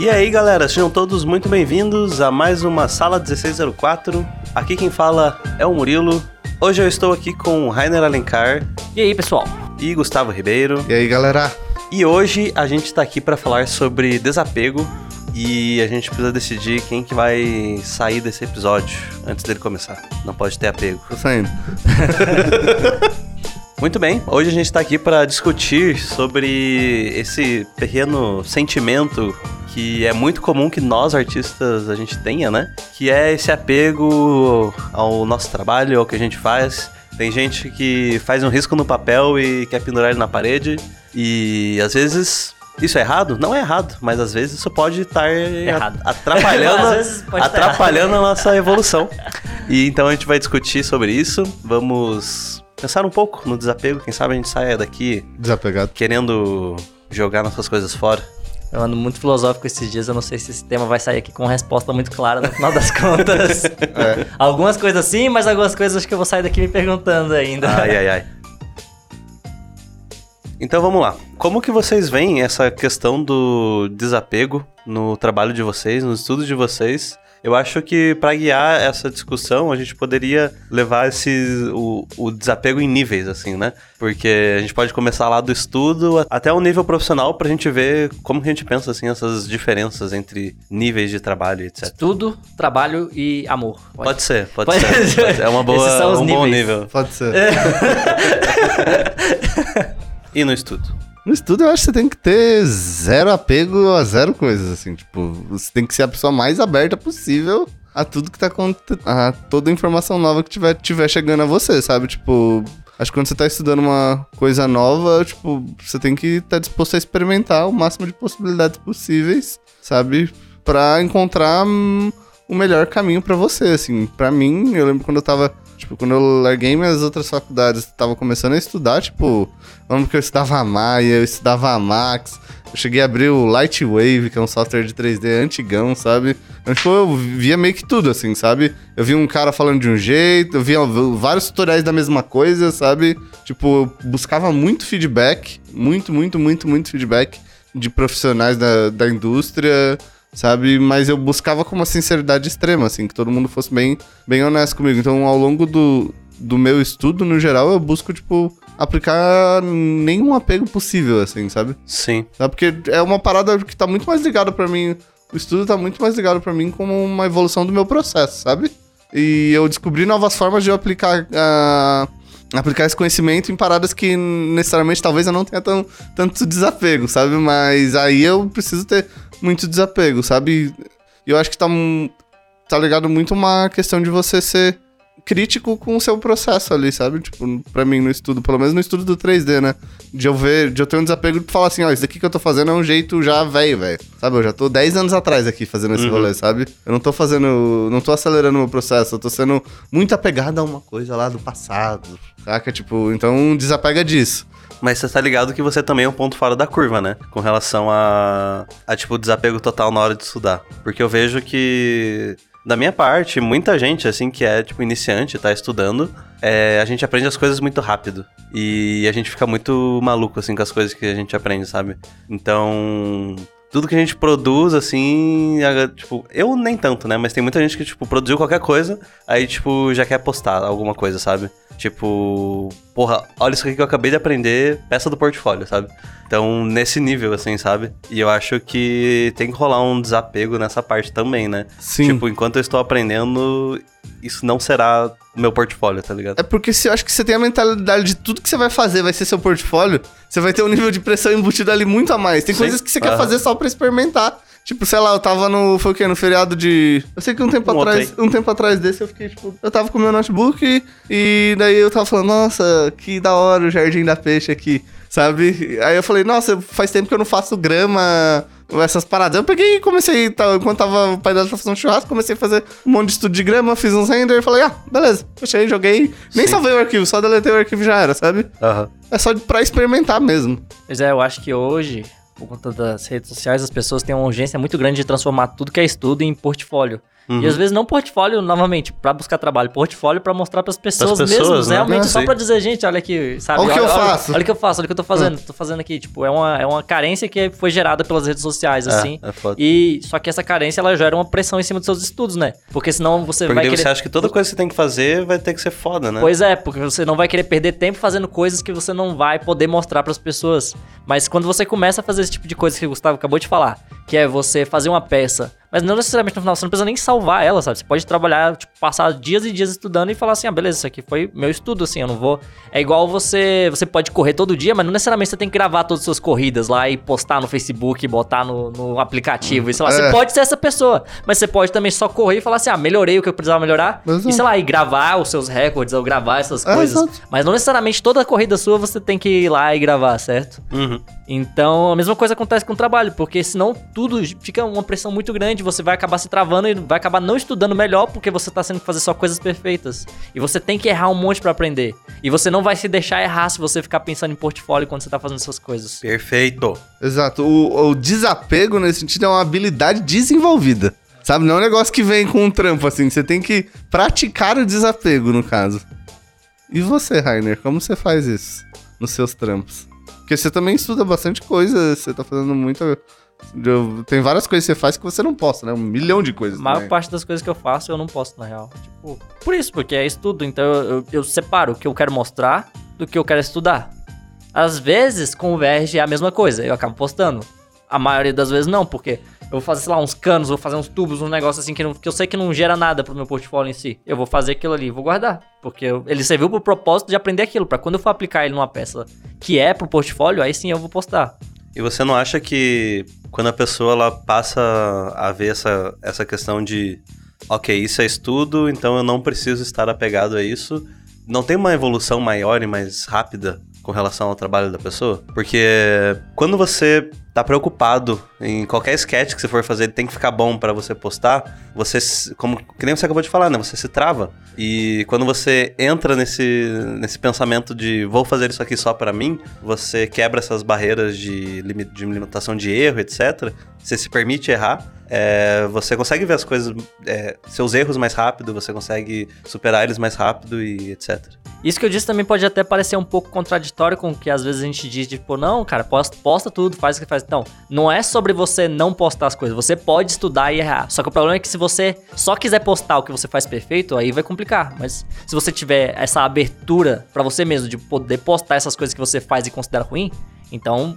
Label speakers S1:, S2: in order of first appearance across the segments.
S1: E aí, galera, sejam todos muito bem-vindos a mais uma Sala 1604. Aqui quem fala é o Murilo. Hoje eu estou aqui com o Rainer Alencar
S2: E aí, pessoal?
S1: e Gustavo Ribeiro.
S3: E aí, galera?
S1: E hoje a gente tá aqui para falar sobre desapego e a gente precisa decidir quem que vai sair desse episódio antes dele começar. Não pode ter apego.
S3: Tô saindo.
S1: Muito bem, hoje a gente tá aqui para discutir sobre esse pequeno sentimento que é muito comum que nós artistas a gente tenha, né? Que é esse apego ao nosso trabalho, ao que a gente faz. Tem gente que faz um risco no papel e quer pendurar ele na parede e às vezes isso é errado? Não é errado, mas às vezes isso pode estar atrapalhando,
S2: pode estar
S1: atrapalhando a nossa evolução. E então a gente vai discutir sobre isso. Vamos pensar um pouco no desapego. Quem sabe a gente saia daqui
S3: Desapegado.
S1: querendo jogar nossas coisas fora.
S2: Eu ando muito filosófico esses dias, eu não sei se esse tema vai sair aqui com uma resposta muito clara no final das contas.
S3: É.
S2: Algumas coisas sim, mas algumas coisas acho que eu vou sair daqui me perguntando ainda.
S1: Ai, ai, ai. Então vamos lá. Como que vocês veem essa questão do desapego no trabalho de vocês, nos estudos de vocês? Eu acho que para guiar essa discussão a gente poderia levar esse o, o desapego em níveis assim, né? Porque a gente pode começar lá do estudo até o nível profissional pra gente ver como que a gente pensa assim essas diferenças entre níveis de trabalho, etc.
S2: Estudo, trabalho e amor.
S1: Pode ser, pode,
S2: Pode
S1: ser.
S2: ser.
S1: Pode ser. É uma boa,
S2: Esses são os
S1: um bom
S2: níveis.
S1: nível.
S3: Pode ser.
S1: E no estudo?
S3: No estudo, eu acho que você tem que ter zero apego a zero coisas, assim. Tipo, você tem que ser a pessoa mais aberta possível a tudo que tá acontecendo. A toda informação nova que tiver, tiver chegando a você, sabe? Tipo. Acho que quando você tá estudando uma coisa nova, tipo, você tem que estar disposto a experimentar o máximo de possibilidades possíveis, sabe? Pra encontrar hum, o melhor caminho pra você, assim. Pra mim, eu lembro quando eu tava Tipo, quando eu larguei minhas outras faculdades, tava começando a estudar, tipo, lembro que eu estudava a Maya, eu estudava a Max, eu cheguei a abrir o Lightwave, que é um software de 3D antigão, sabe? Então, tipo, eu via meio que tudo, assim, sabe? Eu vi um cara falando de um jeito, eu via vários tutoriais da mesma coisa, sabe? Tipo, eu buscava muito feedback, muito, muito, muito, muito feedback de profissionais da, da indústria, sabe? Mas eu buscava com uma sinceridade extrema, assim, que todo mundo fosse bem, bem honesto comigo. Então, ao longo do, do meu estudo, no geral, eu busco, tipo, aplicar nenhum apego possível, assim, sabe?
S1: Sim.
S3: Sabe? Porque é uma parada que tá muito mais ligada pra mim. O estudo tá muito mais ligado pra mim como uma evolução do meu processo, sabe? E eu descobri novas formas de eu aplicar. ah, aplicar esse conhecimento em paradas que necessariamente talvez eu não tenha tão, tanto desapego, sabe? Mas aí eu preciso ter muito desapego, sabe? E eu acho que tá, tá ligado muito uma questão de você ser crítico com o seu processo ali, sabe? Tipo, pra mim no estudo, pelo menos no estudo do 3D, né? De eu ver, de eu ter um desapego de falar assim, ó, isso daqui que eu tô fazendo é um jeito já velho, velho. Sabe? Eu já tô 10 anos atrás aqui fazendo esse rolê, sabe? Eu não tô fazendo, não tô acelerando o meu processo, eu tô sendo muito apegado a uma coisa lá do passado, saca? Tipo, então desapega disso.
S1: Mas você tá ligado que você também é um ponto fora da curva, né? Com relação a, a tipo, desapego total na hora de estudar. Porque eu vejo que, da minha parte, muita gente, assim, que é, tipo, iniciante, tá estudando, é, a gente aprende as coisas muito rápido. E a gente fica muito maluco, assim, com as coisas que a gente aprende, sabe? Então... Tudo que a gente produz, assim, tipo, eu nem tanto, né? Mas tem muita gente que, tipo, produziu qualquer coisa, aí, tipo, já quer postar alguma coisa, sabe? Tipo, porra, olha isso aqui que eu acabei de aprender, peça do portfólio, sabe? Então, nesse nível, assim, sabe? E eu acho que tem que rolar um desapego nessa parte também, né?
S3: Sim.
S1: Tipo, enquanto eu estou aprendendo, isso não será o meu portfólio, tá ligado?
S3: É porque se eu acho que você tem a mentalidade de tudo que você vai fazer vai ser seu portfólio, você vai ter um nível de pressão embutido ali muito a mais. Tem
S1: Sim.
S3: coisas que você quer fazer só pra experimentar. Tipo, sei lá, eu tava no. Foi o quê? No feriado de. Eu sei que um tempo
S1: Um
S3: atrás.
S1: outro
S3: Um tempo atrás desse eu fiquei, tipo. Eu tava com meu notebook e, e daí eu tava falando, nossa, que da hora o Jardim da Peixe aqui. Sabe? Aí eu falei, nossa, faz tempo que eu não faço grama, essas paradas. Eu peguei e comecei, tá, enquanto tava o pai dela fazendo churrasco, comecei a fazer um monte de estudo de grama, fiz uns render e falei, ah, beleza. Fechei, joguei. Nem
S1: Sim.
S3: salvei o arquivo, só deletei o arquivo e já era, sabe?
S1: Aham.
S3: É só pra experimentar mesmo.
S2: Pois é, eu acho que hoje por conta das redes sociais, as pessoas têm uma urgência muito grande de transformar tudo que é estudo em portfólio.
S1: Uhum.
S2: E às vezes não portfólio, novamente, pra buscar trabalho, portfólio pra mostrar pras pessoas,
S1: pessoas,
S2: mesmo,
S1: né?
S2: realmente
S3: É.
S2: só pra dizer, gente, olha aqui, sabe?
S3: Olha o que eu faço.
S2: Olha, o que eu faço, olha o que eu tô fazendo, tô fazendo aqui, tipo, é uma, é uma carência que foi gerada pelas redes sociais, assim.
S1: É, é foda.
S2: E só que essa carência ela gera uma pressão em cima dos seus estudos, né? Porque senão você
S1: Porque
S2: vai querer
S1: você acha que toda coisa que você tem que fazer vai ter que ser foda, né?
S2: Pois é, porque você não vai querer perder tempo fazendo coisas que você não vai poder mostrar pras pessoas. Mas quando você começa a fazer esse tipo de coisa que o Gustavo acabou de falar, que é você fazer uma peça, mas não necessariamente no final, você não precisa nem salvar ela, sabe? Você pode trabalhar, tipo, passar dias e dias estudando e falar assim, ah, beleza, isso aqui foi meu estudo, assim, eu não vou... É igual você, você pode correr todo dia, mas não necessariamente você tem que gravar todas as suas corridas lá e postar no Facebook, botar no, no aplicativo, e sei lá,
S3: É.
S2: você pode ser essa pessoa, mas você pode também só correr e falar assim, ah, melhorei o que eu precisava melhorar,
S3: Exato.
S2: e sei lá, e gravar os seus recordes, ou gravar essas
S3: É,
S2: coisas.
S3: exato.
S2: Mas não necessariamente toda corrida sua você tem que ir lá e gravar, certo?
S1: Uhum.
S2: Então, a mesma coisa acontece com o trabalho, porque senão tudo fica uma pressão muito grande, você vai acabar se travando e vai acabar não estudando melhor porque você tá tendo que fazer só coisas perfeitas. E você tem que errar um monte pra aprender. E você não vai se deixar errar se você ficar pensando em portfólio quando você tá fazendo essas coisas.
S1: Perfeito.
S3: Exato. O, o desapego, nesse sentido, é uma habilidade desenvolvida. Sabe? Não é um negócio que vem com um trampo, assim. Você tem que praticar o desapego, no caso. E você, Rainer, como você faz isso nos seus trampos? Porque você também estuda bastante coisa, você tá fazendo muita. Tem várias coisas que você faz que você não posta, né? Um milhão de coisas.
S2: A maior
S3: também.
S2: parte das coisas que eu faço eu não posto, na real. Tipo, por isso, porque é estudo. Então eu, eu, eu separo o que eu quero mostrar do que eu quero estudar. Às vezes converge a mesma coisa, eu acabo postando. A maioria das vezes não, porque eu vou fazer, sei lá, uns canos, vou fazer uns tubos, um negócio assim que, não- que eu sei que não gera nada pro meu portfólio em si. Eu vou fazer aquilo ali vou guardar. Porque eu- ele serviu pro propósito de aprender aquilo, pra quando eu for aplicar ele numa peça que é pro portfólio, aí sim eu vou postar.
S1: E você não acha que quando a pessoa ela passa a ver essa, essa questão de ok, isso é estudo, então eu não preciso estar apegado a isso, não tem uma evolução maior e mais rápida com relação ao trabalho da pessoa? Porque quando você tá preocupado em qualquer sketch que você for fazer, tem que ficar bom pra você postar, você, como que nem você acabou de falar, né? Você se trava. E quando você entra nesse, nesse pensamento de vou fazer isso aqui só pra mim, você quebra essas barreiras de limitação de erro, etc. Você se permite errar. é, você consegue ver as coisas, é, seus erros mais rápido, você consegue superar eles mais rápido e etc.
S2: Isso que eu disse também pode até parecer um pouco contraditório com o que às vezes a gente diz, tipo, não, cara, posta, posta tudo, faz o que faz. Não, não é sobre você não postar as coisas, você pode estudar e errar. Só que o problema é que se você só quiser postar o que você faz perfeito, aí vai complicar. Mas se você tiver essa abertura pra você mesmo de poder postar essas coisas que você faz e considera ruim, então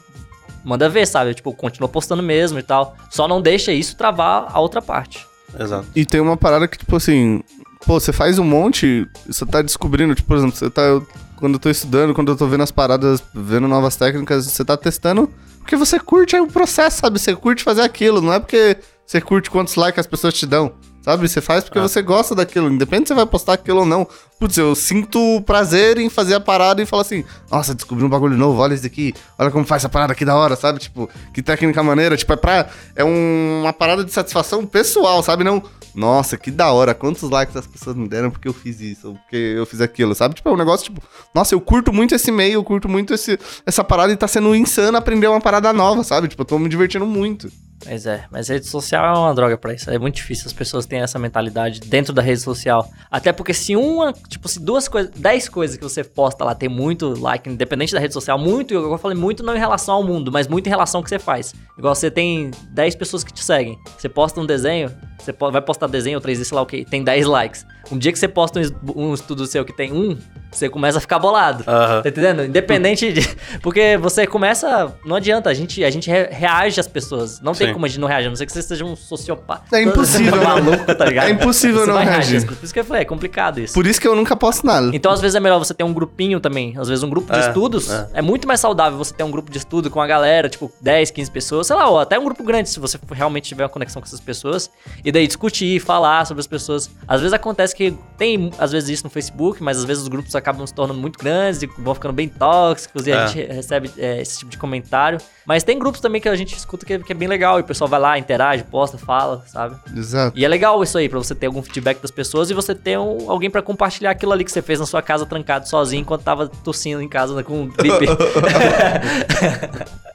S2: manda ver, sabe? Tipo, continua postando mesmo e tal. Só não deixa isso travar a outra parte.
S1: Exato.
S3: E tem uma parada que, tipo assim, pô, você faz um monte, você tá descobrindo, tipo, por exemplo, você tá. eu- quando eu tô estudando, quando eu tô vendo as paradas, vendo novas técnicas, você tá testando porque você curte aí o processo, sabe? Você curte fazer aquilo, não é porque você curte quantos likes as pessoas te dão. Sabe? Você faz porque
S1: Ah.
S3: você gosta daquilo, independente se você vai postar aquilo ou não. Putz, eu sinto prazer em fazer a parada e falar assim: Nossa, descobri um bagulho novo, olha isso aqui, olha como faz essa parada aqui da hora, sabe? Tipo, que técnica maneira. Tipo, é pra. É um- uma parada de satisfação pessoal, sabe? Não. Nossa, que da hora, quantos likes as pessoas me deram porque eu fiz isso, ou porque eu fiz aquilo, sabe? Tipo, é um negócio tipo, nossa, eu curto muito esse meio, eu curto muito esse, essa parada e tá sendo insano aprender uma parada nova, sabe? Tipo, eu tô me divertindo muito.
S2: Mas é, mas rede social é uma droga pra isso. É muito difícil as pessoas terem essa mentalidade dentro da rede social. Até porque se uma, tipo, se duas coisas, dez coisas que você posta lá tem muito like, independente da rede social, muito, eu falei muito não em relação ao mundo, mas muito em relação ao que você faz. Igual você tem 10 pessoas que te seguem. Você posta um desenho, você vai postar desenho ou 3D, sei lá o que, tem 10 likes. Um dia que você posta um, um estudo seu que tem um, você começa a ficar bolado.
S1: Aham.
S2: Tá entendendo? Independente de. Porque você começa. Não adianta, a gente, a gente re- reage às pessoas. Não tem
S1: Sim.
S2: como a gente não reagir, a não ser que você seja um sociopata.
S3: É impossível, não.
S2: maluco, tá ligado?
S3: É impossível
S2: Você
S3: não reagir.
S2: coisas. Por isso que eu falei, é complicado isso.
S3: Por isso que eu nunca posto nada.
S2: Então, às vezes, é melhor você ter um grupinho também. Às vezes, um grupo de
S1: É,
S2: estudos.
S1: é.
S2: É. muito mais saudável você ter um grupo de estudo com a galera, tipo, 10, 15 pessoas, sei lá, ou até um grupo grande, se você realmente tiver uma conexão com essas pessoas. E daí discutir, falar sobre as pessoas. Às vezes acontece que tem, às vezes, isso no Facebook, mas às vezes os grupos acabam se tornando muito grandes e vão ficando bem tóxicos e
S1: É.
S2: a gente recebe é, esse tipo de comentário. Mas tem grupos também que a gente escuta que, que é bem legal e o pessoal vai lá, interage, posta, fala, sabe?
S3: Exato.
S2: E é legal isso aí, pra você ter algum feedback das pessoas e você ter um- alguém pra compartilhar aquilo ali que você fez na sua casa trancado sozinho enquanto tava tossindo em casa com gripe.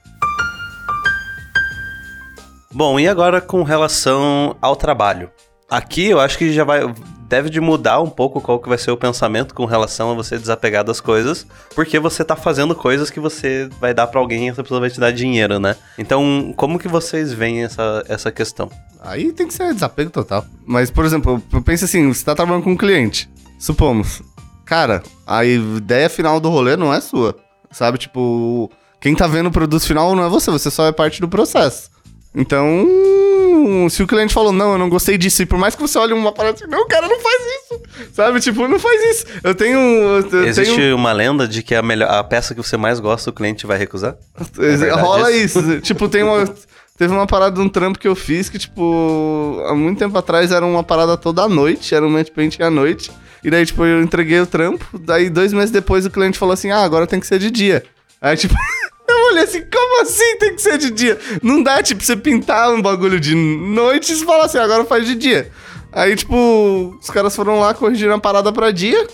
S1: Bom, e agora com relação ao trabalho? Aqui eu acho que já vai. Deve de mudar um pouco qual que vai ser o pensamento com relação a você desapegar das coisas, porque você tá fazendo coisas que você vai dar pra alguém e essa pessoa vai te dar dinheiro, né? Então, como que vocês veem essa, essa questão?
S3: Aí tem que ser desapego total. Mas, por exemplo, eu penso assim, você tá trabalhando com um cliente. Supomos. Cara, a ideia final do rolê não é sua. Sabe, tipo, quem tá vendo o produto final não é você, você só é parte do processo. Então, se o cliente falou, não, eu não gostei disso, e por mais que você olhe uma parada assim, não, cara, não faz isso. Sabe, tipo, não faz isso. Eu tenho. Eu
S1: Existe
S3: tenho...
S1: uma lenda de que a, melhor, a peça que você mais gosta, o cliente vai recusar?
S3: É
S1: verdade
S3: Rola isso. tipo, tem uma. Teve uma parada de um trampo que eu fiz que, tipo, há muito tempo atrás era uma parada toda à noite, era um match painting à noite. E daí, tipo, eu entreguei o trampo, daí dois meses depois o cliente falou assim, ah, agora tem que ser de dia. Aí, tipo, eu olhei assim, como assim tem que ser de dia? Não dá, tipo, você pintar um bagulho de noite e falar assim, agora faz de dia. Aí, tipo, os caras foram lá, corrigiram a parada pra dia,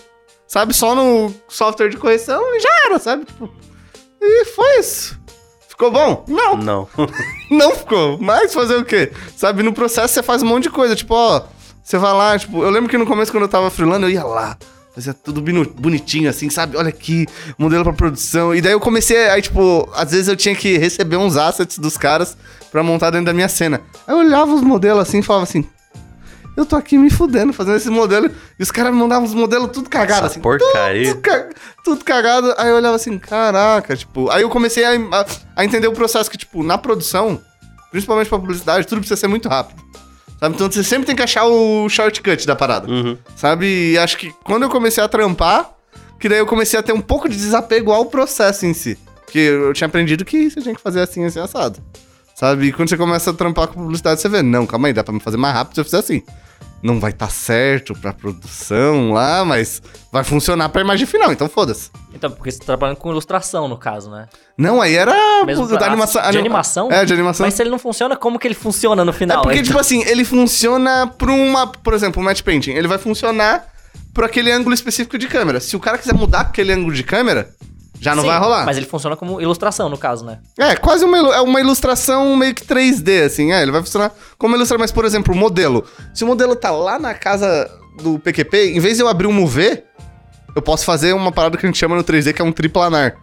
S3: sabe? Só no software de correção e já era, sabe? Tipo, e foi isso. Ficou bom? Não.
S1: Não.
S3: Não ficou. Mas fazer o quê? Sabe, no processo você faz um monte de coisa. Tipo, ó, você vai lá, tipo, eu lembro que no começo, quando eu tava freelando, eu ia lá. Fazia tudo bonitinho, assim, sabe? Olha aqui, modelo pra produção. E daí eu comecei, aí, tipo, às vezes eu tinha que receber uns assets dos caras pra montar dentro da minha cena. Aí eu olhava os modelos assim e falava assim. Eu tô aqui me fudendo, fazendo esse modelo. E os caras me mandavam os modelos tudo cagado,
S1: Essa
S3: assim.
S1: porcaria.
S3: Tudo, tudo cagado. Aí eu olhava assim, caraca, tipo. Aí eu comecei a, a- a entender o processo que, tipo, na produção, principalmente pra publicidade, tudo precisa ser muito rápido. Sabe? Então você sempre tem que achar o shortcut da parada.
S1: Uhum.
S3: Sabe? E acho que quando eu comecei a trampar, que daí eu comecei a ter um pouco de desapego ao processo em si. Porque eu tinha aprendido que você tinha que fazer assim, assim, assado. Sabe? E quando você começa a trampar com publicidade, você vê, não, calma aí, dá pra me fazer mais rápido se eu fizer assim. Não vai estar certo pra produção lá, mas vai funcionar pra imagem final, então foda-se.
S2: Então, porque você tá trabalhando com ilustração, no caso, né?
S3: Não, aí era
S2: Mesmo pra-
S3: da animação.
S2: de
S3: anim-
S2: animação?
S3: É, de animação.
S2: Mas se ele não funciona, como que ele funciona no final?
S3: É porque,
S2: Então-
S3: tipo assim, ele funciona pra uma. Por exemplo, um match painting. Ele vai funcionar por aquele ângulo específico de câmera. Se o cara quiser mudar aquele ângulo de câmera, já não
S2: Sim,
S3: vai rolar.
S2: Mas ele funciona como ilustração, no caso, né?
S3: É, quase uma, é uma ilustração meio que 3D, assim. É, ele vai funcionar como ilustração. Mas, por exemplo, o modelo. Se o modelo tá lá na casa do PQP, em vez de eu abrir um MV, eu posso fazer uma parada que a gente chama no 3D, que é um triplanar.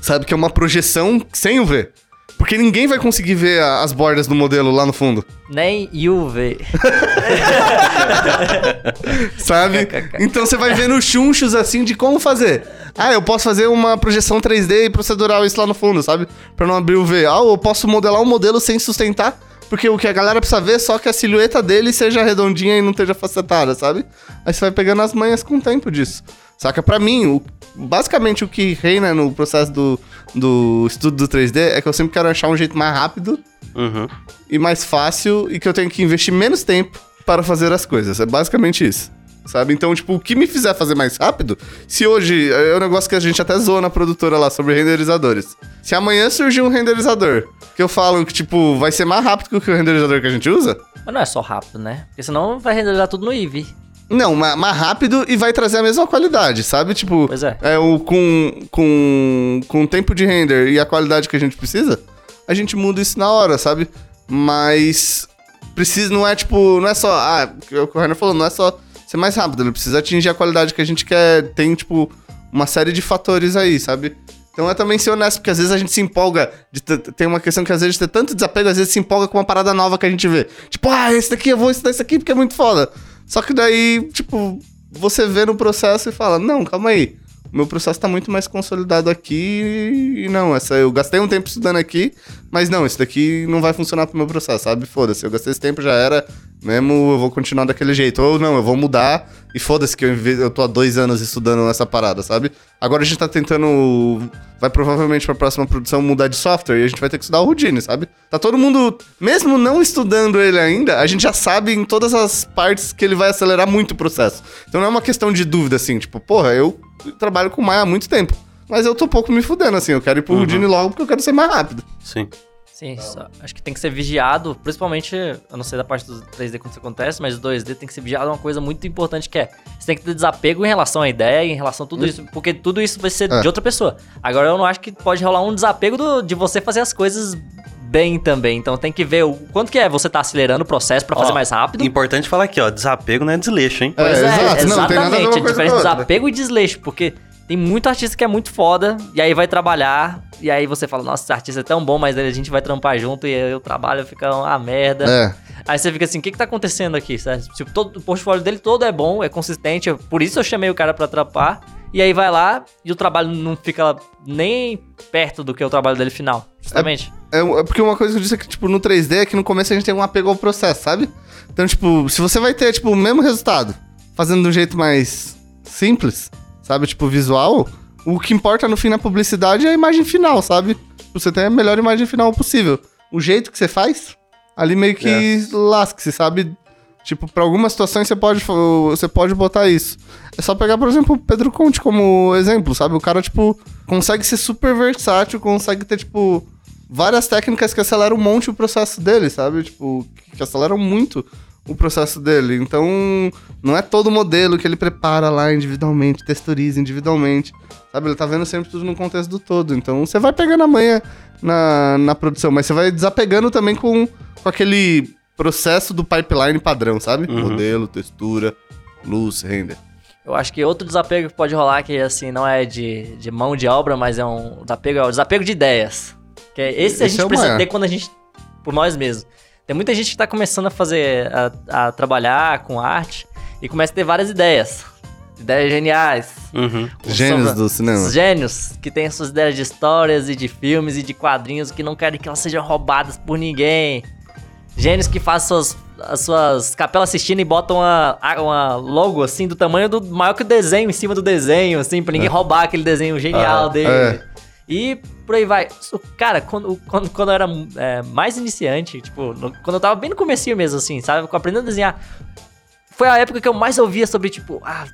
S3: Sabe? Que é uma projeção sem o V. Porque ninguém vai conseguir ver a- as bordas do modelo lá no fundo.
S2: Nem UV.
S3: Sabe? então você vai vendo chunchos assim de como fazer. Ah, eu posso fazer uma projeção 3D e procedural isso lá no fundo, sabe? Pra não abrir o V. Ah, eu posso modelar um modelo sem sustentar, porque o que a galera precisa ver é só que a silhueta dele seja redondinha e não esteja facetada, sabe? Aí você vai pegando as manhas com o tempo disso. Saca? Pra mim, o- basicamente o que reina no processo do, do estudo do 3D é que eu sempre quero achar um jeito mais rápido
S1: Uhum.
S3: e mais fácil e que eu tenho que investir menos tempo para fazer as coisas. É basicamente isso. Sabe? Então, tipo, o que me fizer fazer mais rápido, se hoje. É um negócio que a gente até zoa na produtora lá sobre renderizadores. Se amanhã surgir um renderizador que eu falo que, tipo, vai ser mais rápido que o renderizador que a gente usa,
S2: Mas não é só rápido, né? Porque senão vai renderizar tudo no Eevee.
S3: Não, ma- mais rápido e vai trazer a mesma qualidade, sabe? Tipo,
S2: Pois é.
S3: o, com, com, com o tempo de render e a qualidade que a gente precisa, a gente muda isso na hora, sabe? Mas precisa, não é tipo, não é só, ah, o que o falou, não é só ser mais rápido, ele precisa atingir a qualidade que a gente quer, tem tipo uma série de fatores aí, sabe? Então é também ser honesto, porque às vezes a gente se empolga, tem uma questão que às vezes tem tanto desapego, às vezes se empolga com uma parada nova que a gente vê. Tipo, ah, esse daqui eu vou estudar esse aqui porque é muito foda. Só que daí, tipo, você vê no processo e fala, não, calma aí. Meu processo tá muito mais consolidado aqui e não, essa eu gastei um tempo estudando aqui, mas não, isso daqui não vai funcionar pro meu processo, sabe? Foda-se, eu gastei esse tempo, já era, mesmo eu vou continuar daquele jeito. Ou não, eu vou mudar e foda-se que eu, eu tô há dois anos estudando nessa parada, sabe? Agora a gente tá tentando, vai provavelmente pra próxima produção mudar de software e a gente vai ter que estudar o Houdini, sabe? Tá todo mundo, mesmo não estudando ele ainda, a gente já sabe em todas as partes que ele vai acelerar muito o processo. Então não é uma questão de dúvida, assim, tipo, porra, eu trabalho com Maya há muito tempo. Mas eu tô pouco me fudendo, assim, eu quero ir pro Houdini logo porque eu quero ser mais rápido.
S1: Sim.
S2: Sim, só- acho que tem que ser vigiado, principalmente, eu não sei da parte do 3D quando isso acontece, mas o 2D tem que ser vigiado é uma coisa muito importante que é, você tem que ter desapego em relação à ideia, em relação a tudo isso, porque tudo isso vai ser
S3: É.
S2: de outra pessoa. Agora eu não acho que pode rolar um desapego do- de você fazer as coisas bem também. Então tem que ver o quanto que é você tá acelerando o processo pra fazer mais rápido.
S1: Importante falar aqui, ó, desapego não é desleixo, hein?
S3: É,
S2: Pois é,
S3: exato. Não, tem nada a ver uma
S2: exatamente. a
S3: coisa
S2: diferença
S3: com
S2: de
S3: a outra.
S2: desapego e desleixo, porque tem muito artista que é muito foda, e aí vai trabalhar, e aí você fala, nossa, esse artista é tão bom, mas a gente vai trampar junto, e aí o trabalho fica uma merda.
S3: É.
S2: Aí você fica assim, o que que tá acontecendo aqui? Tipo, todo, o portfólio dele todo é bom, é consistente, por isso eu chamei o cara pra atrapar. E aí vai lá e o trabalho não fica nem perto do que é o trabalho dele final. Justamente.
S3: É, é porque uma coisa que eu disse é que, tipo, no 3D é que no começo a gente tem um apego ao processo, sabe? Então, tipo, se você vai ter, tipo, o mesmo resultado, fazendo de um jeito mais simples, sabe? Tipo, visual, o que importa no fim na publicidade é a imagem final, sabe? Tipo, Você tem a melhor imagem final possível. O jeito que você faz, ali meio que lasca-se, sabe? Tipo, pra algumas situações você pode, você pode botar isso. É só pegar, por exemplo, o Pedro Conte como exemplo, sabe? O cara, tipo, consegue ser super versátil, consegue ter, tipo, várias técnicas que aceleram um monte o processo dele, sabe? Tipo, que aceleram muito o processo dele. Então, não é todo modelo que ele prepara lá individualmente, texturiza individualmente, sabe? Ele tá vendo sempre tudo no contexto do todo. Então, você vai pegando a manha na, na produção, mas você vai desapegando também com, com aquele processo do pipeline padrão, sabe?
S1: Uhum.
S3: Modelo, textura, luz, render.
S2: Eu acho que outro desapego que pode rolar, que assim, não é de, de mão de obra, mas é um desapego, é o desapego de ideias. Que é esse a
S3: Esse
S2: gente
S3: é
S2: precisa
S3: maior.
S2: ter quando a gente. por nós mesmos. Tem muita gente que tá começando a fazer. a, a trabalhar com arte e começa a ter várias ideias. Ideias geniais.
S1: Uhum.
S3: Gênios
S2: São-
S3: do cinema.
S2: Os gênios que têm suas ideias de histórias e de filmes e de quadrinhos que não querem que elas sejam roubadas por ninguém. Gênios que fazem suas, as suas capelas assistindo e botam uma, uma logo assim do tamanho do maior que o desenho em cima do desenho, assim, pra ninguém roubar aquele desenho genial
S1: Ah,
S2: dele.
S3: é.
S2: E por aí vai. Cara, quando, quando, quando eu era é, mais iniciante, tipo, no- quando eu tava bem no comecinho mesmo, assim, sabe? Aprendendo a desenhar, foi a época que eu mais ouvia sobre, tipo, ah,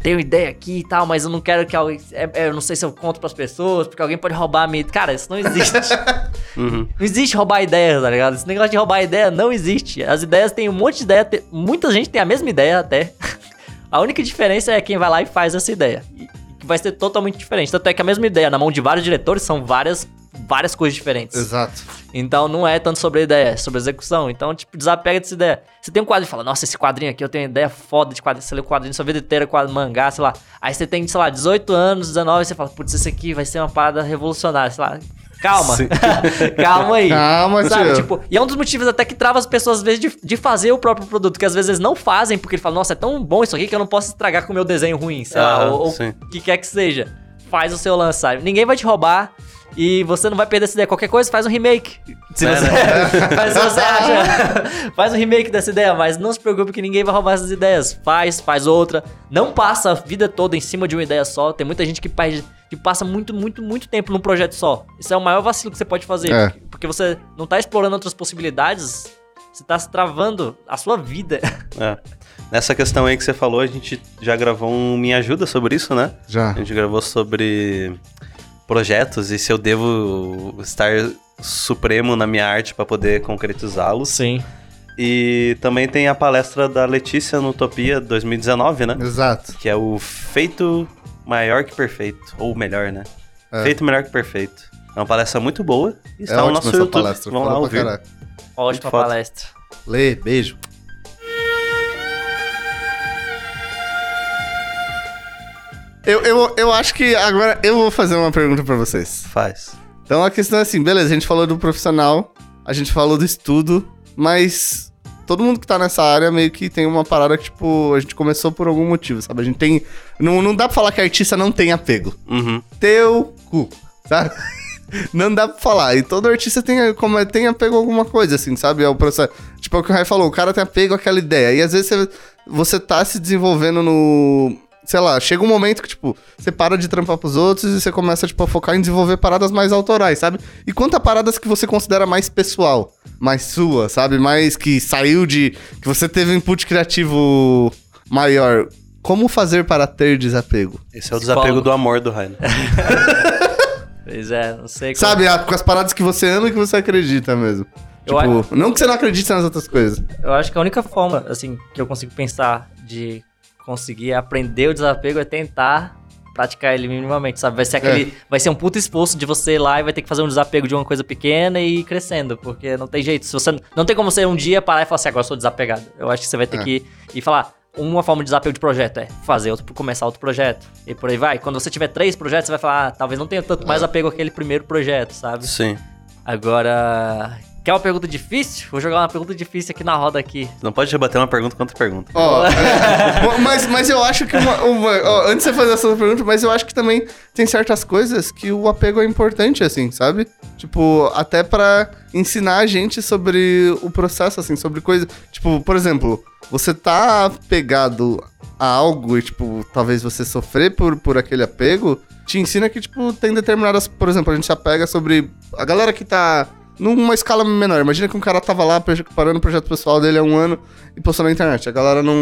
S2: tenho ideia aqui e tal, mas eu não quero que alguém. é- é, eu não sei se eu conto pras pessoas, porque alguém pode roubar a minha. Cara, isso não existe.
S1: Uhum.
S2: não existe roubar ideia, tá ligado? Esse negócio de roubar ideia não existe. As ideias têm um monte de ideia, te- muita gente tem a mesma ideia até. A única diferença é quem vai lá e faz essa ideia. E vai ser totalmente diferente. Tanto é que a mesma ideia na mão de vários diretores são várias, várias coisas diferentes.
S3: Exato.
S2: Então não é tanto sobre a ideia, é sobre a execução. Então, tipo, desapega dessa ideia. Você tem um quadro e fala, nossa, esse quadrinho aqui eu tenho ideia foda de quadrinho. Você lê o quadrinho sua vida inteira, quadro mangá, sei lá. Aí você tem, sei lá, 18 anos, 19, e você fala, putz, esse aqui vai ser uma parada revolucionária, sei lá. Calma. Calma aí.
S3: Calma,
S2: Sabe,
S3: tio.
S2: tipo, e é um dos motivos até que trava as pessoas, às vezes, de, de fazer o próprio produto, que às vezes eles não fazem, porque ele fala, nossa, é tão bom isso aqui que eu não posso estragar com o meu desenho ruim, sei lá,
S1: Ah,
S2: ou ou o que quer que seja. Faz o seu sabe? Ninguém vai te roubar e você não vai perder essa ideia. Qualquer coisa, faz um remake. Se
S1: É,
S2: você, mas se você acha, faz um remake dessa ideia, mas não se preocupe que ninguém vai roubar essas ideias. Faz, faz outra. Não passa a vida toda em cima de uma ideia só. Tem muita gente que, perde, que passa muito, muito, muito tempo num projeto só. Isso é o maior vacilo que você pode fazer.
S3: É.
S2: Porque, porque você não tá explorando outras possibilidades, você tá se travando a sua vida.
S1: É. Nessa questão aí que você falou, a gente já gravou um Me Ajuda sobre isso, né?
S3: Já.
S1: A gente gravou sobre projetos e se eu devo estar supremo na minha arte para poder concretizá-los.
S2: Sim.
S1: E também tem a palestra da Letícia no Utopia 2019, né?
S3: Exato.
S1: Que é o Feito Maior que Perfeito. Ou melhor, né?
S3: É.
S1: Feito Melhor que Perfeito. É uma palestra muito boa. E
S3: É
S1: está no
S3: ótima
S1: nosso YouTube.
S3: palestra.
S1: Vamos lá ouvir.
S3: caraca.
S2: Ótima palestra.
S3: Lê, beijo. Eu, eu, eu acho que agora eu vou fazer uma pergunta pra vocês.
S1: Faz.
S3: Então a questão é assim, beleza, a gente falou do profissional, a gente falou do estudo, mas todo mundo que tá nessa área meio que tem uma parada que, tipo, a gente começou por algum motivo, sabe? A gente tem. Não, não dá pra falar que artista não tem apego.
S1: Uhum.
S3: Teu cu, sabe? Não dá pra falar. E todo artista tem, como é, tem apego a alguma coisa, assim, sabe? É o processo. Tipo, é o que o Rai falou, o cara tem apego àquela ideia. E às vezes você, você tá se desenvolvendo no. Sei lá, chega um momento que, tipo, você para de trampar pros outros e você começa, tipo, a focar em desenvolver paradas mais autorais, sabe? E quanto a paradas que você considera mais pessoal, mais sua, sabe? Mais que saiu de. que você teve um input criativo maior. Como fazer para ter desapego?
S1: Esse é o desapego
S2: Psicólogo.
S1: do amor do Rainer.
S2: Pois é, não sei como.
S3: Sabe, com as paradas que você ama e que você acredita mesmo.
S2: Eu
S3: Tipo, não que você não acredite nas outras coisas.
S2: Eu acho que a única forma, assim, que eu consigo pensar de conseguir aprender o desapego é tentar praticar ele minimamente, sabe? Vai ser aquele. Vai ser um puto esforço de você ir lá e vai ter que fazer um desapego de uma coisa pequena e ir crescendo. Porque não tem jeito. Se você. Não tem como você um dia parar e falar assim, agora eu sou desapegado. Eu acho que você vai ter
S3: É.
S2: que ir falar. Uma forma de desapego de projeto é fazer outro, começar outro projeto. E por aí vai. Quando você tiver três projetos, você vai falar, ah, talvez não tenha tanto mais apego àquele primeiro projeto, sabe?
S1: Sim.
S2: Agora. Quer uma pergunta difícil? Vou jogar uma pergunta difícil aqui na roda aqui.
S1: Você não pode rebater uma pergunta contra pergunta.
S3: Ó, é, mas, mas eu acho que uma, uma- ó, antes de você fazer essa pergunta, mas eu acho que também tem certas coisas que o apego é importante, assim, sabe? Tipo, até pra ensinar a gente sobre o processo, assim, sobre coisa. Tipo, por exemplo, você tá apegado a algo e, tipo, talvez você sofrer por, por aquele apego, te ensina que, tipo, tem determinadas. Por exemplo, a gente se apega sobre. A galera que tá numa escala menor. Imagina que um cara tava lá parando o projeto pessoal dele há um ano e postou na internet. A galera não,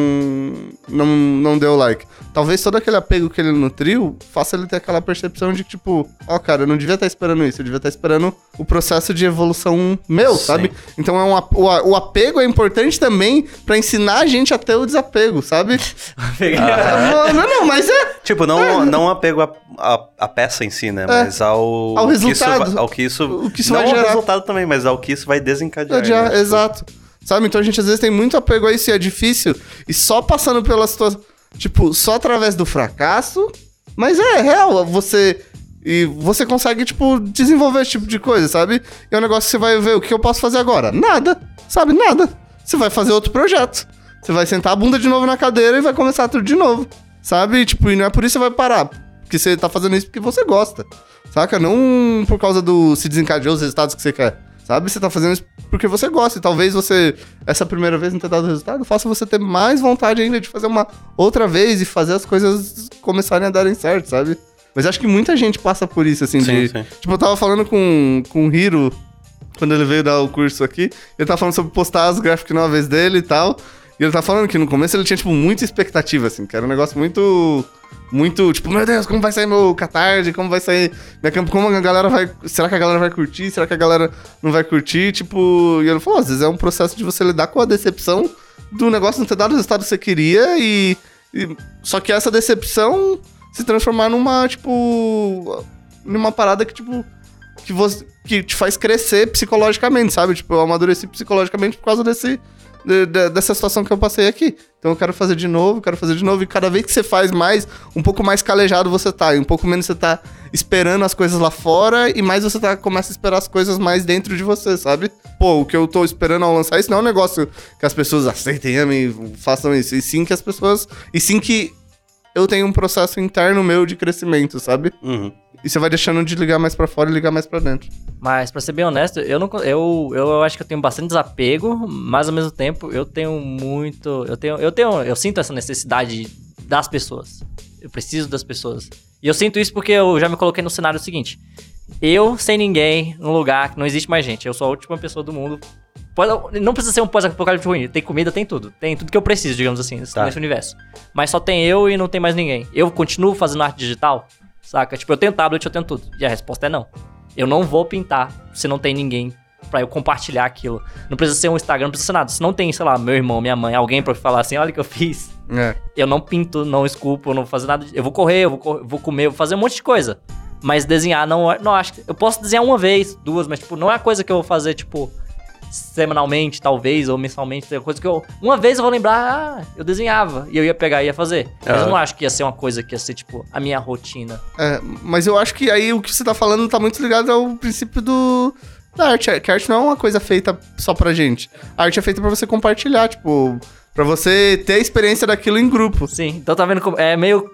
S3: não, não deu like. Talvez todo aquele apego que ele nutriu faça ele ter aquela percepção de que, tipo, ó, cara, eu não devia estar esperando isso, eu devia estar esperando o processo de evolução meu,
S1: Sim.
S3: sabe? Então é um, o, o apego é importante também pra ensinar a gente a ter o desapego, sabe? não, não, não, mas é.
S1: Tipo, não, não apego a, a, a peça em si, né? Mas ao.
S3: Ao
S1: que isso
S3: resultado.
S1: ao que isso.
S3: O que isso
S1: não
S3: vai gerar.
S1: resultado também, mas ao que isso vai desencadear.
S3: Adiar,
S1: né?
S3: Exato. Sabe? Então a gente às vezes tem muito apego a isso e é difícil. E só passando pela situação. Tipo, só através do fracasso. Mas é real. Você. E você consegue, tipo, desenvolver esse tipo de coisa, sabe? E é um negócio que você vai ver o que eu posso fazer agora. Nada. Sabe? Nada. Você vai fazer outro projeto. Você vai sentar a bunda de novo na cadeira e vai começar tudo de novo. Sabe? Tipo, e não é por isso que você vai parar. Porque você tá fazendo isso porque você gosta. Saca? Não por causa do se desencadeou os resultados que você quer. Sabe? Você tá fazendo isso porque você gosta. E talvez você, essa primeira vez não ter dado resultado, faça você ter mais vontade ainda de fazer uma outra vez e fazer as coisas começarem a darem certo, sabe? Mas acho que muita gente passa por isso, assim,
S1: Sim,
S3: de.
S1: sim.
S3: Tipo, eu tava falando com, com o Hiro quando ele veio dar o curso aqui. Ele tava falando sobre postar as graphic novels dele e tal. E ele tava falando que no começo ele tinha, tipo, muita expectativa, assim, que era um negócio muito. Muito, tipo, meu Deus, como vai sair meu catarse? Como vai sair minha campo? Como a galera vai. Será que a galera vai curtir? Será que a galera não vai curtir? Tipo, e ele falou, às vezes é um processo de você lidar com a decepção do negócio não ter dado o resultado que você queria e. e- só que essa decepção se transformar numa, tipo. numa parada que, tipo. Que, você, que te faz crescer psicologicamente, sabe? Tipo, eu amadureci psicologicamente por causa desse, de- de- dessa situação que eu passei aqui. Então eu quero fazer de novo, quero fazer de novo. E cada vez que você faz mais, um pouco mais calejado você tá. E um pouco menos você tá esperando as coisas lá fora. E mais você tá, começa a esperar as coisas mais dentro de você, sabe? Pô, o que eu tô esperando ao lançar isso não é um negócio que as pessoas aceitem, amem, façam isso. E sim que as pessoas. E sim que eu tenho um processo interno meu de crescimento, sabe?
S1: Uhum.
S3: E você vai deixando de ligar mais pra fora e ligar mais pra dentro.
S2: Mas, pra ser bem honesto, eu não. Eu, eu acho que eu tenho bastante desapego, mas ao mesmo tempo eu tenho muito. Eu tenho. Eu tenho. Eu sinto essa necessidade das pessoas. Eu preciso das pessoas. E eu sinto isso porque eu já me coloquei no cenário seguinte. Eu, sem ninguém, num lugar que não existe mais gente. Eu sou a última pessoa do mundo. Não precisa ser um pós-apocalipse ruim. Tem comida, tem tudo. Tem tudo que eu preciso, digamos assim,
S1: Tá.
S2: nesse universo. Mas só tem eu e não tem mais ninguém. Eu continuo fazendo arte digital, saca? Tipo, eu tenho tablet, eu tenho tudo. E a resposta é não. Eu não vou pintar se não tem ninguém pra eu compartilhar aquilo. Não precisa ser um Instagram, não precisa ser nada. Se não tem, sei lá, meu irmão, minha mãe, alguém pra falar assim, olha o que eu fiz.
S3: É.
S2: Eu não pinto, não esculpo, não vou fazer nada. Eu vou correr, eu vou, cor- vou comer, eu vou fazer um monte de coisa. Mas desenhar não, não acho que. Eu posso desenhar uma vez, duas, mas tipo, não é uma coisa que eu vou fazer, tipo, semanalmente, talvez, ou mensalmente. É uma coisa que eu. Uma vez eu vou lembrar, ah, eu desenhava. E eu ia pegar e ia fazer. Mas eu não acho que ia ser uma coisa que ia ser, tipo, a minha rotina.
S3: É, mas eu acho que aí o que você tá falando tá muito ligado ao princípio do da arte. Que a arte não é uma coisa feita só pra gente. A arte é feita pra você compartilhar, tipo, pra você ter a experiência daquilo em grupo.
S2: Sim, então tá vendo como. É meio.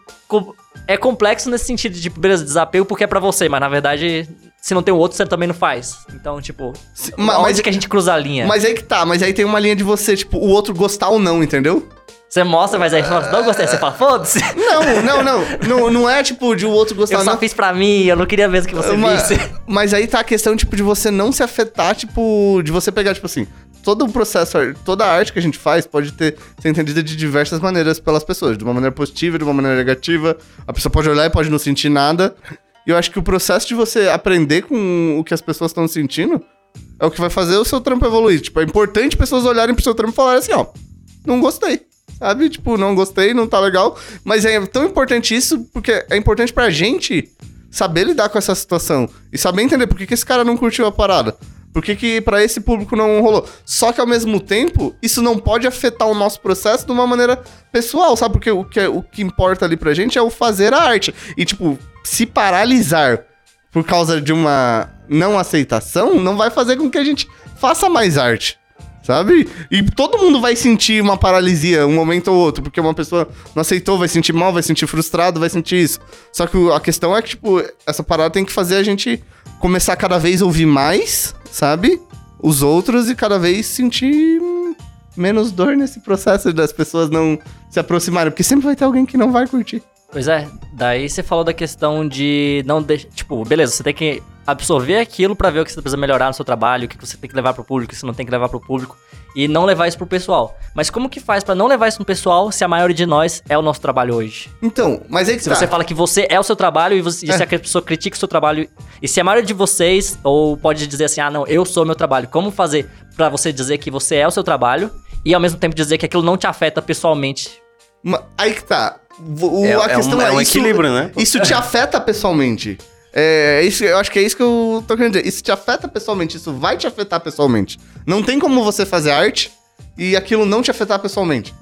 S2: É complexo nesse sentido de, tipo, beleza, desapego porque é pra você, mas na verdade, se não tem o outro, você também não faz. Então, tipo.
S3: Se-
S2: Ma,
S3: ma-
S2: onde
S3: mas-
S2: que a gente cruza a linha?
S3: Mas aí que tá, mas aí tem uma linha de você, tipo, o outro gostar ou não, entendeu?
S2: Você mostra, mas aí fala, não gostei. Você fala, foda-se.
S3: Não, não, não. não, não é tipo de o outro gostar
S2: Eu só
S3: não.
S2: fiz pra mim, eu não queria mesmo que você
S3: Mas,
S2: visse.
S3: mas aí tá a questão, tipo, de você não se afetar, tipo, de você pegar, tipo assim, todo o processo, toda a arte que a gente faz pode ter, ser entendida de diversas maneiras pelas pessoas, de uma maneira positiva, de uma maneira negativa. A pessoa pode olhar e pode não sentir nada. E eu acho que o processo de você aprender com o que as pessoas estão sentindo é o que vai fazer o seu trampo evoluir. Tipo, é importante pessoas olharem pro seu trampo e falarem assim, ó, não gostei. sabe? Tipo, não gostei, não tá legal. Mas é tão importante isso porque é importante pra gente saber lidar com essa situação e saber entender por que, que esse cara não curtiu a parada. Por que, que pra esse público não rolou? Só que ao mesmo tempo, isso não pode afetar o nosso processo de uma maneira pessoal, sabe? Porque o que, é- o que importa ali pra gente é o fazer a arte. E, tipo, se paralisar por causa de uma não aceitação, não vai fazer com que a gente faça mais arte. Sabe? E todo mundo vai sentir uma paralisia um momento ou outro, porque uma pessoa não aceitou, vai sentir mal, vai sentir frustrado, vai sentir isso. Só que a questão é que, tipo, essa parada tem que fazer a gente começar cada vez ouvir mais, sabe? Os outros e cada vez sentir menos dor nesse processo das pessoas não se aproximarem, porque sempre vai ter alguém que não vai curtir.
S2: Pois é, daí você falou da questão de não deixar. Tipo, beleza, você tem que absorver aquilo pra ver o que você precisa melhorar no seu trabalho, o que você tem que levar pro público, o que você não tem que levar pro público, e não levar isso pro pessoal. Mas como que faz pra não levar isso pro pessoal se a maioria de nós é o nosso trabalho hoje?
S3: Então, mas aí que
S2: Se
S3: tá.
S2: você fala que você é o seu trabalho e, você, e
S3: É.
S2: se a pessoa critica o seu trabalho, e se a maioria de vocês, ou pode dizer assim, ah, não, eu sou o meu trabalho, como fazer pra você dizer que você é o seu trabalho e ao mesmo tempo dizer que aquilo não te afeta pessoalmente?
S3: Ma- Aí que tá. O-
S1: É-
S3: a
S1: é
S3: questão
S1: um-
S3: é,
S1: é um
S3: isso,
S1: equilíbrio, né?
S3: Isso te afeta pessoalmente. É, isso, eu acho que é isso que eu tô querendo dizer. Isso te afeta pessoalmente, isso vai te afetar pessoalmente. Não tem como você fazer arte e aquilo não te afetar pessoalmente.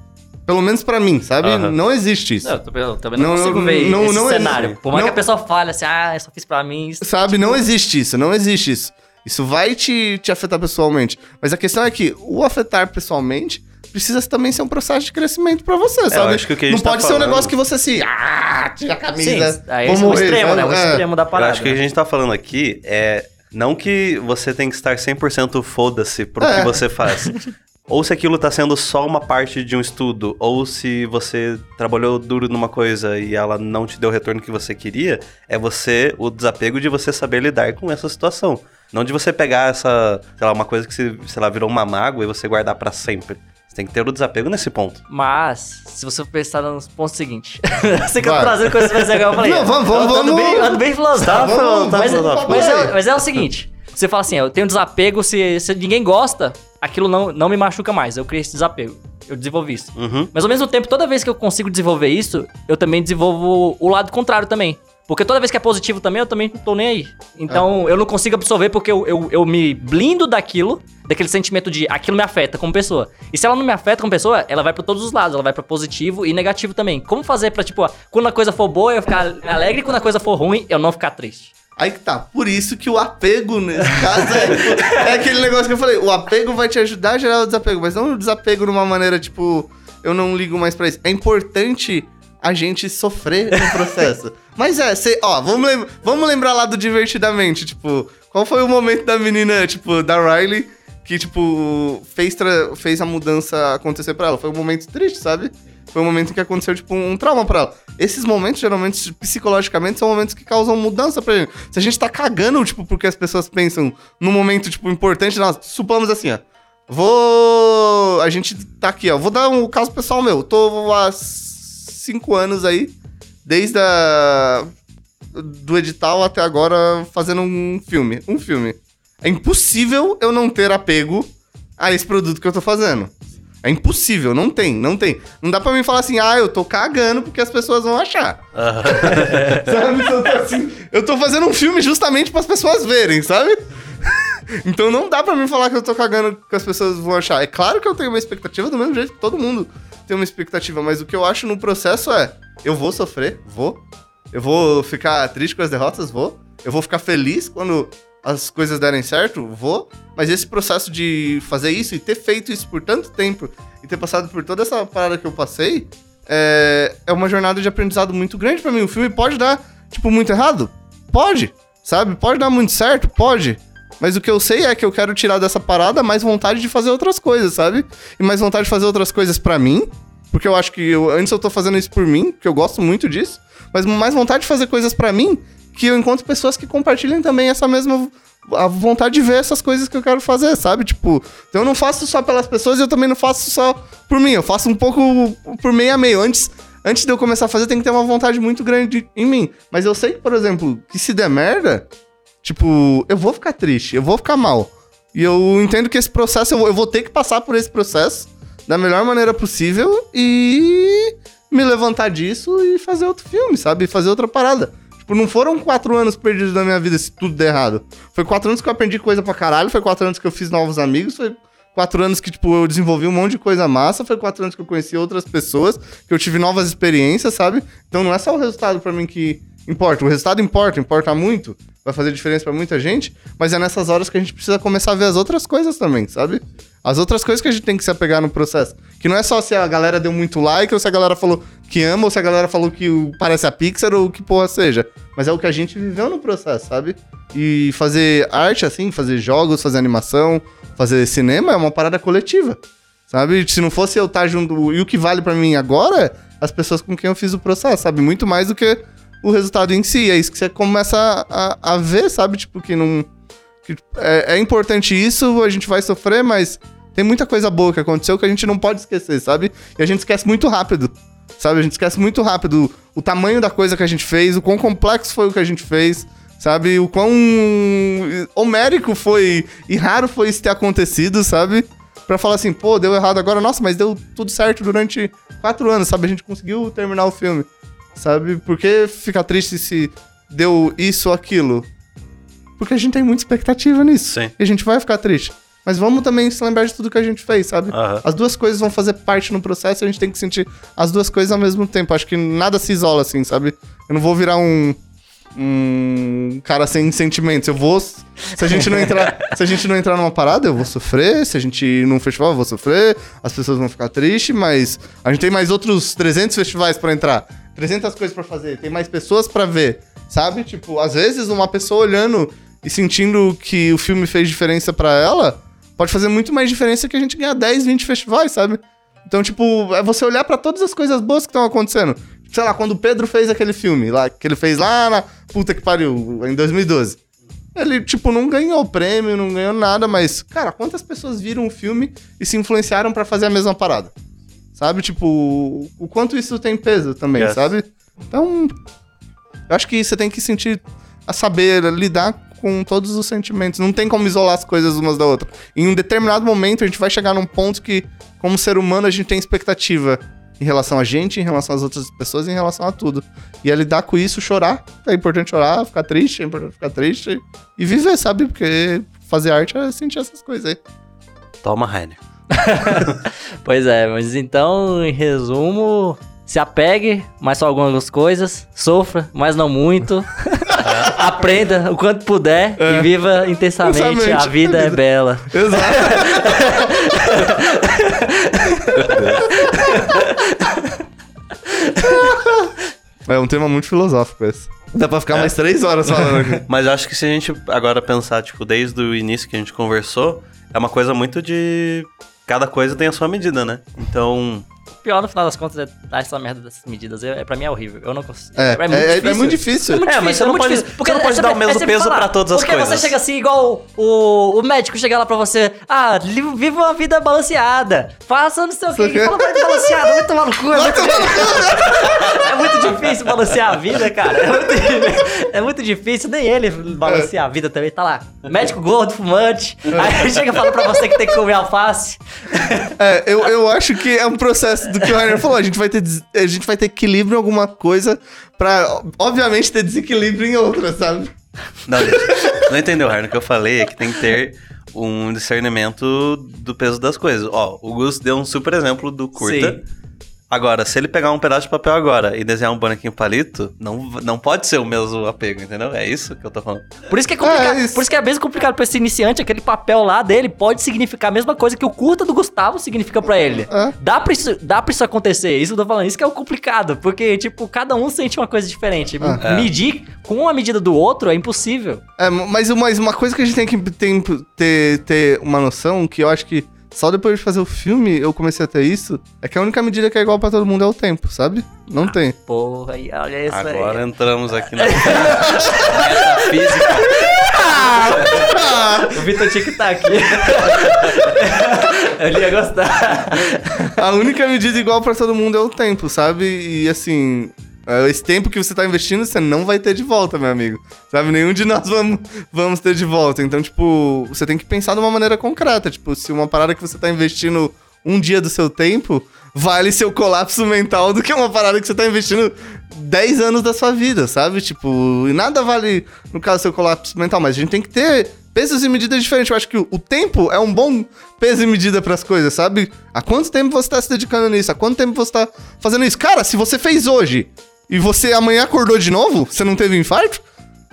S3: Pelo menos pra mim, sabe?
S1: Aham.
S3: Não existe isso.
S2: Tô- eu também não,
S3: Não,
S2: consigo
S3: não,
S2: ver
S3: não,
S2: esse
S3: não é-
S2: cenário. Por mais
S3: não-
S2: que a pessoa fale assim, ah, eu só fiz pra mim. Isso.
S3: Sabe? Não existe isso, não existe isso. Isso vai te, te afetar pessoalmente. Mas a questão é que o afetar pessoalmente precisa também ser um processo de crescimento pra você, sabe?
S1: acho que o que a
S3: não
S1: gente tá
S3: pode ser um
S1: falando-
S3: negócio que você se. Ah, tira a
S2: Sim,
S3: camisa.
S2: aí
S3: vou
S2: esse é o
S3: morrer,
S2: extremo, né? O?
S3: É.
S2: extremo da
S1: Eu
S2: parada.
S1: acho que o que a gente tá falando aqui é não que você tem que estar 100% foda-se pro
S3: É.
S1: que você faz. ou se aquilo tá sendo só uma parte de um estudo, ou se você trabalhou duro numa coisa e ela não te deu o retorno que você queria, é você, o desapego de você saber lidar com essa situação. Não de você pegar essa, sei lá, uma coisa que, se, sei lá, virou uma mágoa e você guardar pra sempre. Você tem que ter o desapego nesse ponto.
S2: Mas, se você pensar nos pontos seguintes. eu sei que eu tô
S3: Vai.
S2: trazendo coisas mais legais, eu falei.
S3: Não, vamos,
S2: eu
S3: vamos, vamos.
S2: bem, ando bem filosófico.
S3: Tá,
S2: mas, mas, é, mas é o seguinte: você fala assim, eu tenho desapego, se, se ninguém gosta, aquilo não, não me machuca mais. Eu criei esse desapego. Eu desenvolvi isso.
S1: Uhum.
S2: Mas ao mesmo tempo, toda vez que eu consigo desenvolver isso, eu também desenvolvo o lado contrário também. Porque toda vez que é positivo também, eu também não tô nem aí. Então, eu não consigo absorver porque eu, eu, eu me blindo daquilo, daquele sentimento de aquilo me afeta como pessoa. E se ela não me afeta como pessoa, ela vai pra todos os lados. Ela vai pra positivo e negativo também. Como fazer pra, tipo, ó, quando a coisa for boa, eu ficar alegre, e quando a coisa for ruim, eu não ficar triste?
S3: Aí que tá. Por isso que o apego, nesse caso, é, é aquele negócio que eu falei. O apego vai te ajudar a gerar o desapego, mas não o desapego de uma maneira, tipo, eu não ligo mais pra isso. É importante a gente sofrer no processo. mas é, cê, ó, vamos, lem- vamos lembrar lá do Divertidamente, tipo, qual foi o momento da menina, tipo, da Riley, que, tipo, fez, fez a mudança acontecer pra ela? Foi um momento triste, sabe? Foi um momento em que aconteceu, tipo, um trauma pra ela. Esses momentos, geralmente, psicologicamente, são momentos que causam mudança pra gente. Se a gente tá cagando, tipo, porque as pessoas pensam num momento, tipo, importante, nós supomos assim, ó. Vou. A gente tá aqui, ó. Vou dar um caso pessoal meu. Tô há cinco anos aí, desde a. do edital até agora, fazendo um filme. Um filme. É impossível eu não ter apego a esse produto que eu tô fazendo. É impossível, não tem, não tem. Não dá pra mim falar assim, ah, eu tô cagando porque as pessoas vão achar. sabe? Eu tô, assim, eu tô fazendo um filme justamente para as pessoas verem, sabe? Então não dá pra mim falar que eu tô cagando que as pessoas vão achar. É claro que eu tenho uma expectativa do mesmo jeito que todo mundo tem uma expectativa, mas o que eu acho no processo é, eu vou sofrer, vou. Eu vou ficar triste com as derrotas, vou. Eu vou ficar feliz quando as coisas derem certo, vou. Mas esse processo de fazer isso e ter feito isso por tanto tempo e ter passado por toda essa parada que eu passei, é, é uma jornada de aprendizado muito grande pra mim. O filme pode dar, tipo, muito errado? Pode, sabe? Pode dar muito certo? Pode. Mas o que eu sei é que eu quero tirar dessa parada mais vontade de fazer outras coisas, sabe? E mais vontade de fazer outras coisas pra mim. Porque eu acho que eu, antes eu tô fazendo isso por mim, que eu gosto muito disso. Mas mais vontade de fazer coisas pra mim, que eu encontro pessoas que compartilhem também essa mesma a vontade de ver essas coisas que eu quero fazer, sabe? Tipo, eu não faço só pelas pessoas e eu também não faço só por mim. Eu faço um pouco por meio a meio. Antes, antes de eu começar a fazer, tem que ter uma vontade muito grande em mim. Mas eu sei que, por exemplo, que se der merda, tipo, eu vou ficar triste, eu vou ficar mal. E eu entendo que esse processo, eu vou, ter que passar por esse processo da melhor maneira possível e me levantar disso e fazer outro filme, sabe? Fazer outra parada. Tipo, não foram quatro anos perdidos da minha vida se tudo der errado. Foi quatro anos que eu aprendi coisa pra caralho, foi quatro anos que eu fiz novos amigos, foi quatro anos que, tipo, eu desenvolvi um monte de coisa massa, foi quatro anos que eu conheci outras pessoas, que eu tive novas experiências, sabe? Então não é só o resultado pra mim que importa. O resultado importa, importa muito, vai fazer diferença pra muita gente, mas é nessas horas que a gente precisa começar a ver as outras coisas também, sabe? As outras coisas que a gente tem que se apegar no processo. Que não é só se a galera deu muito like, ou se a galera falou que ama, ou se a galera falou que parece a Pixar, ou que porra seja. Mas é o que a gente viveu no processo, sabe? E fazer arte assim, fazer jogos, fazer animação, fazer cinema é uma parada coletiva. Sabe? Se não fosse eu estar junto. E o que vale pra mim agora as pessoas com quem eu fiz o processo, sabe? Muito mais do que o resultado em si. É isso que você começa a, a ver, sabe? Tipo, que não. que é, é importante isso, a gente vai sofrer, mas tem muita coisa boa que aconteceu que a gente não pode esquecer, sabe? E a gente esquece muito rápido. Sabe? A gente esquece muito rápido o tamanho da coisa que a gente fez, o quão complexo foi o que a gente fez. Sabe? O quão homérico foi e raro foi isso ter acontecido, sabe? Pra falar assim, pô, deu errado agora, nossa, mas deu tudo certo durante quatro anos, sabe? A gente conseguiu terminar o filme, sabe? Por que ficar triste se deu isso ou aquilo? Porque a gente tem muita expectativa nisso.
S1: Sim.
S3: E a gente vai ficar triste. Mas vamos também se lembrar de tudo que a gente fez, sabe?
S1: Aham.
S3: As duas coisas vão fazer parte no processo e a gente tem que sentir as duas coisas ao mesmo tempo. Acho que nada se isola assim, sabe? Eu não vou virar um. Um cara sem sentimentos. Eu vou. Se a gente não entrar, se a gente não entrar numa parada, eu vou sofrer. Se a gente ir num festival, eu vou sofrer. As pessoas vão ficar tristes, mas a gente tem mais outros 300 festivais pra entrar. 300 coisas pra fazer. Tem mais pessoas pra ver, sabe? Tipo, às vezes uma pessoa olhando e sentindo que o filme fez diferença pra ela, pode fazer muito mais diferença que a gente ganhar 10, 20 festivais, sabe? Então, tipo, é você olhar pra todas as coisas boas que estão acontecendo. Sei lá, quando o Pedro fez aquele filme lá, que ele fez lá na puta que pariu, em 2012. Ele, tipo, não ganhou prêmio, não ganhou nada, mas, cara, quantas pessoas viram o filme e se influenciaram pra fazer a mesma parada? Sabe? Tipo, o quanto isso tem peso também,
S1: Yes.
S3: sabe? Então, eu acho que você tem que sentir, a saber lidar com todos os sentimentos. Não tem como isolar as coisas umas da outra. Em um determinado momento, a gente vai chegar num ponto que, como ser humano, a gente tem expectativa em relação a gente, em relação às outras pessoas, em relação a tudo. E é lidar com isso, chorar. É importante chorar, ficar triste, é importante ficar triste. E viver, sabe? Porque fazer arte é sentir essas coisas aí.
S1: Toma, Rainer.
S2: Pois é, mas então, em resumo, se apegue, mas só algumas coisas, sofra, mas não muito. Aprenda o quanto puder e viva intensamente. A vida
S3: a
S2: é bela.
S3: Exato. É um tema muito filosófico esse. Dá pra ficar mais três horas falando aqui.
S1: Mas eu acho que se a gente agora pensar, tipo, desde o início que a gente conversou, é uma coisa muito de. Cada coisa tem a sua medida, né? Então.
S2: Pior, no final das contas, é dar essa merda dessas medidas. Eu, é, pra mim é horrível. Eu não consigo.
S3: É, é, é muito difícil.
S2: muito
S1: É, mas você
S2: difícil,
S1: não
S2: muito
S1: pode-
S2: difícil.
S1: você não pode
S2: é
S1: dar o mesmo
S2: é
S1: peso
S2: falar,
S1: pra todas as
S2: porque
S1: coisas.
S2: você chega assim, igual o, o médico chega lá pra você, ah, viva uma vida balanceada, faça não sei o quê, fala vida balanceada, vai tomar no cu, é muito, é muito difícil balancear a vida, cara, é muito, é muito difícil, nem ele balancear a vida também, tá lá, médico gordo, fumante, aí chega e fala pra você que tem que comer alface,
S3: É, eu, eu acho que é um processo do que o Rainer falou. A gente vai ter, des- a gente vai ter equilíbrio em alguma coisa pra, obviamente, ter desequilíbrio em outra, sabe?
S1: Não, gente, não entendeu, Rainer? O que eu falei é que tem que ter um discernimento do peso das coisas. Ó, o Gus deu um super exemplo do curta.
S2: Sim.
S1: Agora, se ele pegar um pedaço de papel agora e desenhar um bonequinho palito, não, não pode ser o mesmo apego, entendeu? É isso que eu tô falando.
S2: Por isso que é complicado.
S3: É, isso.
S2: por isso que é mesmo complicado pra esse iniciante, aquele papel lá dele pode significar a mesma coisa que o curta do Gustavo significa pra ele.
S3: É.
S2: Dá, pra isso, dá pra isso acontecer, isso que eu tô falando, isso que é o complicado, porque, tipo, cada um sente uma coisa diferente.
S1: É.
S2: Medir com a medida do outro é impossível.
S3: É, mas, mas uma coisa que a gente tem que tem- ter, ter uma noção, que eu acho que só depois de fazer o filme eu comecei a ter isso, é que a única medida que é igual pra todo mundo é o tempo, sabe? Não tem.
S2: Porra, aí, olha isso
S1: Agora
S2: aí.
S1: entramos aqui na metafísica.
S2: O Vitor tinha que estar aqui. Ele ia gostar.
S3: A única medida igual pra todo mundo é o tempo, sabe? E assim, esse tempo que você tá investindo, você não vai ter de volta, meu amigo. Sabe? Nenhum de nós vamos, vamos ter de volta. Então, tipo, você tem que pensar de uma maneira concreta. Tipo, se uma parada que você tá investindo um dia do seu tempo vale seu colapso mental do que uma parada que você tá investindo 10 anos da sua vida, sabe? Tipo, e nada vale, no caso, seu colapso mental, mas a gente tem que ter pesos e medidas diferentes. Eu acho que o, tempo é um bom peso e medida pras coisas, sabe? Há quanto tempo você tá se dedicando nisso? Há quanto tempo você tá fazendo isso? Cara, se você fez hoje e você amanhã acordou de novo, você não teve infarto?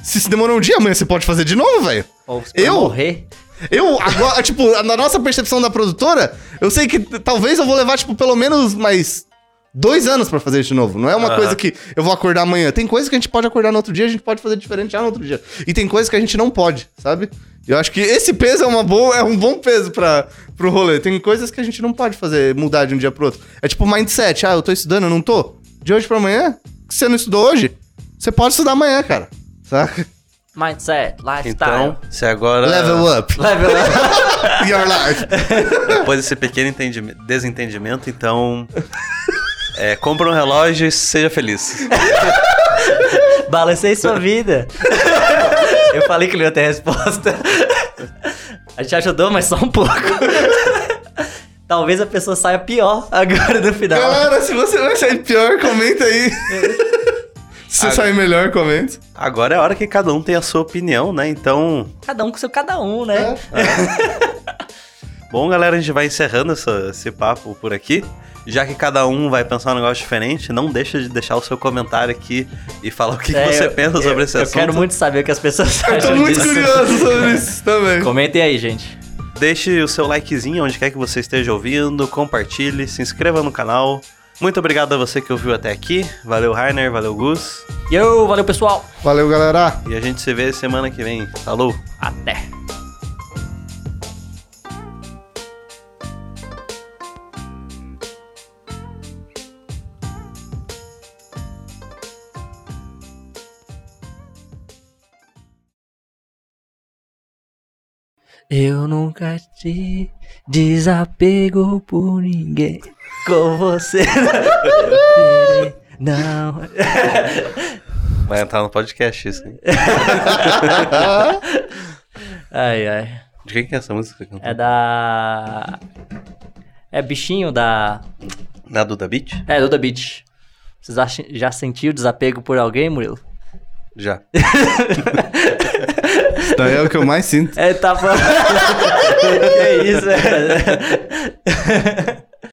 S3: Se se demorou um dia, amanhã você pode fazer de novo, velho. Eu?
S2: morrer.
S3: Eu, agora, tipo, na nossa percepção da produtora, eu sei que talvez eu vou levar, tipo, pelo menos mais dois anos pra fazer isso de novo. Não é uma
S1: Aham.
S3: coisa que eu vou acordar amanhã. Tem coisas que a gente pode acordar no outro dia, a gente pode fazer diferente já no outro dia. E tem coisas que a gente não pode, sabe? Eu acho que esse peso é, uma boa, é um bom peso pra, pro rolê. Tem coisas que a gente não pode fazer mudar de um dia pro outro. É tipo mindset. Ah, eu tô estudando, eu não tô? De hoje pra amanhã? Se você não estudou hoje, você pode estudar amanhã, cara. Saca?
S2: Mindset, lifestyle.
S1: Então, se agora.
S3: Level up.
S2: Level up.
S3: Your life.
S1: Depois desse pequeno entendi- desentendimento, então. É, compra um relógio e seja feliz.
S2: Balancei sua vida. Eu falei que não ia ter resposta. A gente ajudou, mas só um pouco. Talvez a pessoa saia pior agora no final.
S3: Galera, se você vai sair pior, comenta aí. se você
S1: Ah,
S3: sair melhor, comenta.
S1: Agora é a hora que cada um tem a sua opinião, né? Então.
S2: Cada um com seu cada um, né?
S1: Bom, galera, a gente vai encerrando essa- esse papo por aqui. Já que cada um vai pensar um negócio diferente, não deixa de deixar o seu comentário aqui e falar o que, que
S2: É,
S1: você
S2: eu-
S1: pensa
S2: eu-
S1: sobre esse
S2: eu
S1: assunto.
S2: quero muito saber o que as pessoas
S3: Eu tô
S2: acham
S3: muito
S2: disso.
S3: curioso sobre isso também.
S2: Comentem aí, gente.
S1: Deixe o seu likezinho onde quer que você esteja ouvindo, compartilhe, se inscreva no canal. Muito obrigado a você que ouviu até aqui. Valeu, Rainer, valeu, Gus.
S2: Yo, valeu pessoal.
S3: Valeu, galera.
S1: E a gente se vê semana que vem. Falou!
S2: Até. Eu nunca te desapego por ninguém. Com você não.
S1: Vai entrar no podcast isso, hein?
S2: Ai, ai.
S1: De quem que é essa música?
S2: É da. É bichinho da.
S1: Da Duda Beat?
S2: É, Duda Beach. Vocês acham- já sentiu desapego por alguém, Murilo?
S1: Já.
S3: Daí é o que eu mais sinto.
S2: É, tá falando. que isso, velho?